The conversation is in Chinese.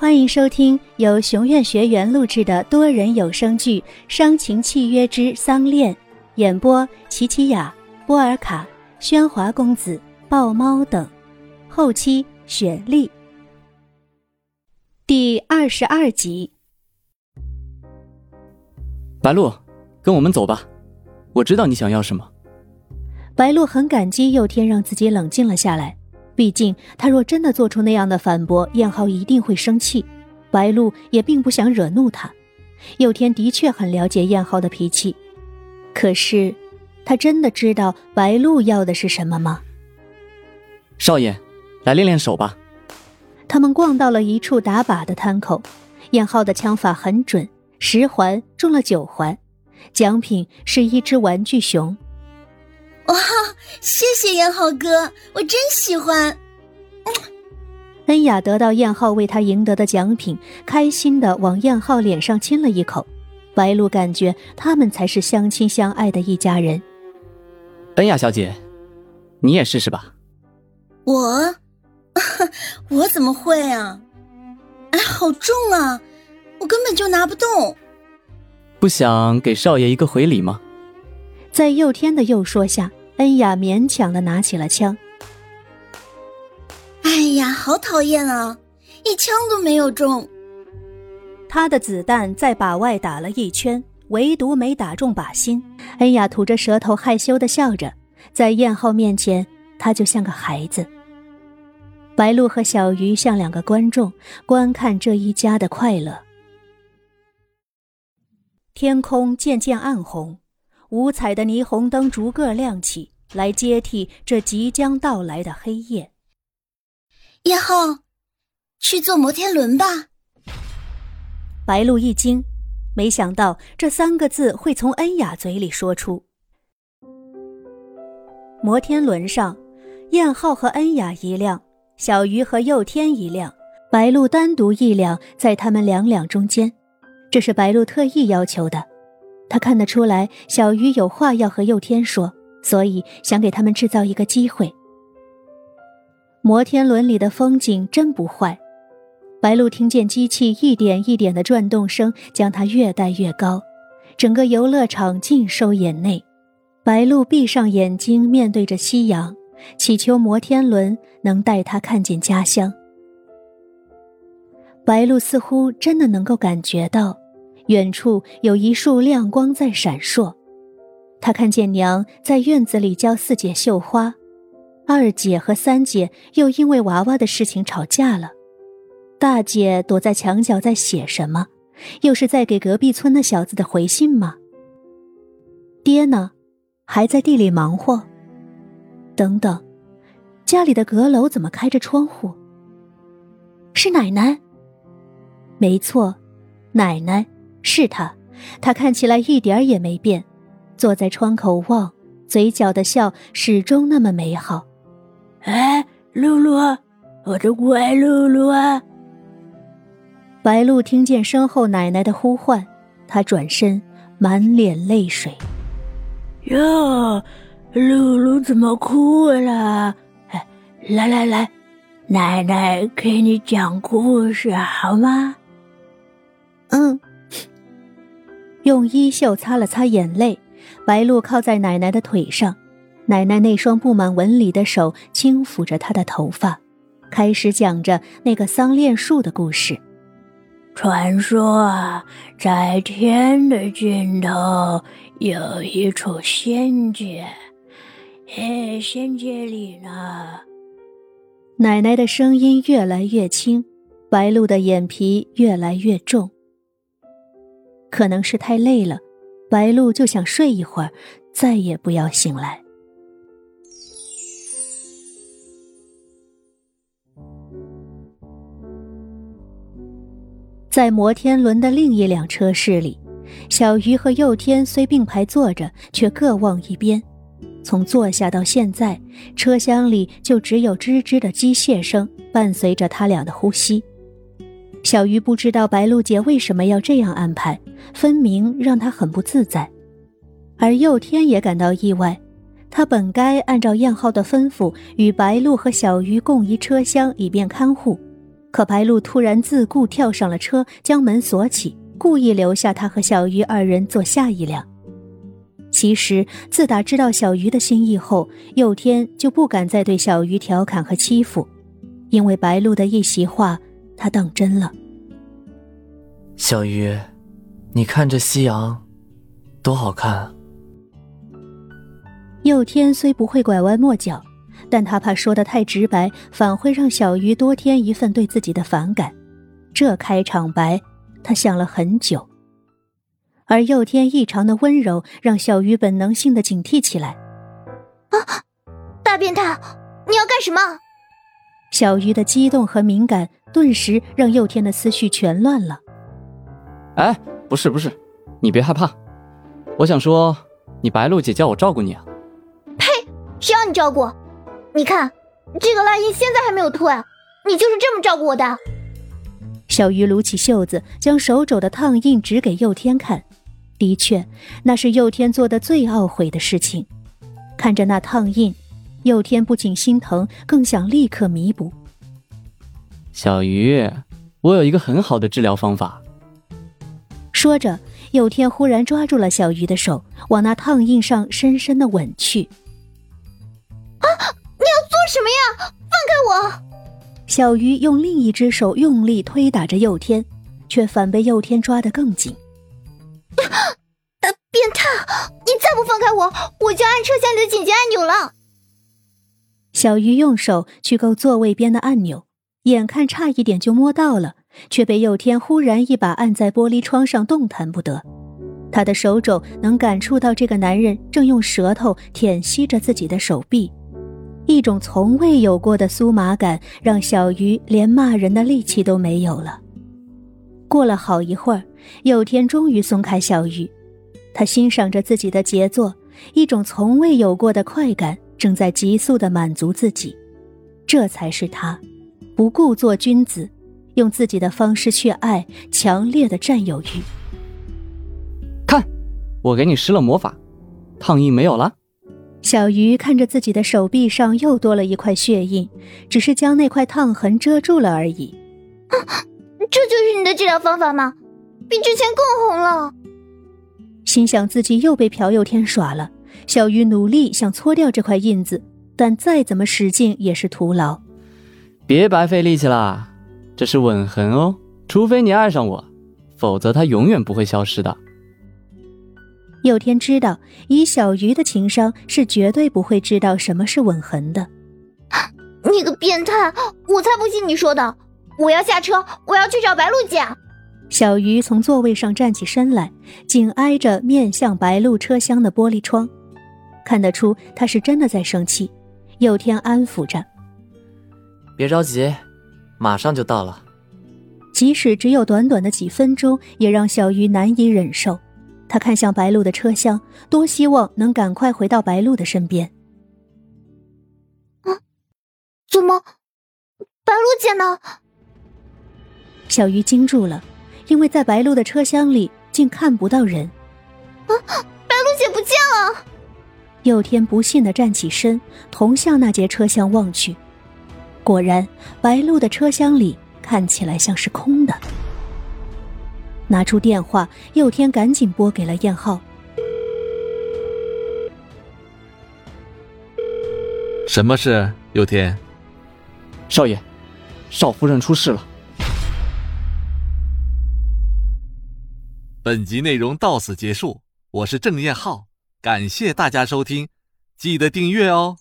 欢迎收听由熊院学员录制的多人有声剧《伤情契约之丧恋》，演播：琪琪雅、波尔卡、喧哗公子、豹猫等，后期雪莉。第二十二集。白露，跟我们走吧，我知道你想要什么。白露很感激佑天让自己冷静了下来。毕竟，他若真的做出那样的反驳，燕浩一定会生气。白露也并不想惹怒他。佑天的确很了解燕浩的脾气，可是，他真的知道白露要的是什么吗？少爷，来练练手吧。他们逛到了一处打靶的摊口，燕浩的枪法很准，十环中了九环，奖品是一只玩具熊。哇，谢谢燕浩哥，我真喜欢。恩雅得到燕浩为他赢得的奖品，开心的往燕浩脸上亲了一口。白露感觉他们才是相亲相爱的一家人。恩雅小姐，你也试试吧。我，我怎么会啊？哎，好重啊，我根本就拿不动。不想给少爷一个回礼吗？在佑天的诱说下。恩雅勉强的拿起了枪。哎呀，好讨厌啊！一枪都没有中。他的子弹在靶外打了一圈，唯独没打中靶心。恩雅吐着舌头，害羞的笑着，在燕浩面前，他就像个孩子。白露和小鱼像两个观众，观看这一家的快乐。天空渐渐暗红。五彩的霓虹灯逐个亮起来，接替这即将到来的黑夜。叶浩，去坐摩天轮吧。白露一惊，没想到这三个字会从恩雅嘴里说出。摩天轮上，燕浩和恩雅一辆，小鱼和佑天一辆，白露单独一辆，在他们两两中间。这是白露特意要求的。他看得出来，小鱼有话要和佑天说，所以想给他们制造一个机会。摩天轮里的风景真不坏，白鹿听见机器一点一点的转动声，将它越带越高，整个游乐场尽收眼内。白鹿闭上眼睛，面对着夕阳，祈求摩天轮能带她看见家乡。白鹿似乎真的能够感觉到。远处有一束亮光在闪烁，他看见娘在院子里教四姐绣花，二姐和三姐又因为娃娃的事情吵架了，大姐躲在墙角在写什么，又是在给隔壁村那小子的回信吗？爹呢，还在地里忙活。等等，家里的阁楼怎么开着窗户？是奶奶。没错，奶奶。是他，他看起来一点也没变，坐在窗口望，嘴角的笑始终那么美好。哎，露露，我的乖露露啊！白露听见身后奶奶的呼唤，她转身，满脸泪水。哟，露露怎么哭了？哎，来来来，奶奶给你讲故事好吗？嗯。用衣袖擦了擦眼泪，白露靠在奶奶的腿上，奶奶那双布满纹理的手轻抚着她的头发，开始讲着那个桑恋树的故事。传说啊，在天的尽头有一处仙界，哎，仙界里呢。奶奶的声音越来越轻，白露的眼皮越来越重。可能是太累了，白露就想睡一会儿，再也不要醒来。在摩天轮的另一辆车室里，小鱼和佑天虽并排坐着，却各望一边。从坐下到现在，车厢里就只有吱吱的机械声伴随着他俩的呼吸。小鱼不知道白露姐为什么要这样安排，分明让她很不自在。而佑天也感到意外，他本该按照燕浩的吩咐与白露和小鱼共一车厢，以便看护，可白露突然自顾跳上了车，将门锁起，故意留下他和小鱼二人坐下一辆。其实，自打知道小鱼的心意后，佑天就不敢再对小鱼调侃和欺负，因为白露的一席话，他当真了。小鱼，你看这夕阳，多好看啊！佑天虽不会拐弯抹角。但他怕说的太直白，反会让小鱼多添一份对自己的反感。这开场白，他想了很久。而佑天异常的温柔，让小鱼本能性的警惕起来。啊，大变态，你要干什么？小鱼的激动和敏感，顿时让佑天的思绪全乱了。哎，不是不是，你别害怕。我想说，你白露姐叫我照顾你啊。呸！谁让你照顾？你看，这个烂印现在还没有退，你就是这么照顾我的。小鱼撸起袖子，将手肘的烫印指给佑天看。的确，那是佑天做的最懊悔的事情。看着那烫印，佑天不仅心疼，更想立刻弥补。小鱼，我有一个很好的治疗方法。说着，佑天忽然抓住了小鱼的手，往那烫印上深深的吻去。啊！你要做什么呀！放开我！小鱼用另一只手用力推打着佑天，却反被佑天抓得更紧。呃，变态！你再不放开我，我就按车厢里的紧急按钮了。小鱼用手去够座位边的按钮，眼看差一点就摸到了，却被佑天忽然一把按在玻璃窗上，动弹不得。他的手肘能感触到这个男人正用舌头舔吸着自己的手臂。一种从未有过的酥麻感，让小鱼连骂人的力气都没有了。过了好一会儿，佑天终于松开小鱼，他欣赏着自己的杰作，一种从未有过的快感正在急速的满足自己。这才是他，不顾做君子，用自己的方式去爱，强烈的占有欲。看，我给你施了魔法，烫印没有了。小鱼看着自己的手臂上又多了一块血印，只是将那块烫痕遮住了而已。啊，这就是你的治疗方法吗？比之前更红了。心想自己又被朴佑天耍了，小鱼努力想搓掉这块印子，但再怎么使劲也是徒劳。别白费力气啦，这是吻痕哦，除非你爱上我，否则它永远不会消失的。佑天知道，以小鱼的情商是绝对不会知道什么是吻痕的。你个变态！我才不信你说的！我要下车，我要去找白露姐。小鱼从座位上站起身来，紧挨着面向白露车厢的玻璃窗，看得出他是真的在生气。佑天安抚着：“别着急，马上就到了。”即使只有短短的几分钟，也让小鱼难以忍受。他看向白露的车厢，多希望能赶快回到白露的身边。啊，怎么，白露姐呢？小鱼惊住了，因为在白露的车厢里竟看不到人。啊，白露姐不见了！佑天不信的站起身，同向那节车厢望去，果然，白露的车厢里看起来像是空的。拿出电话，佑天赶紧拨给了燕浩。什么事，佑天？少爷，少夫人出事了。本集内容到此结束，我是郑燕浩，感谢大家收听，记得订阅哦。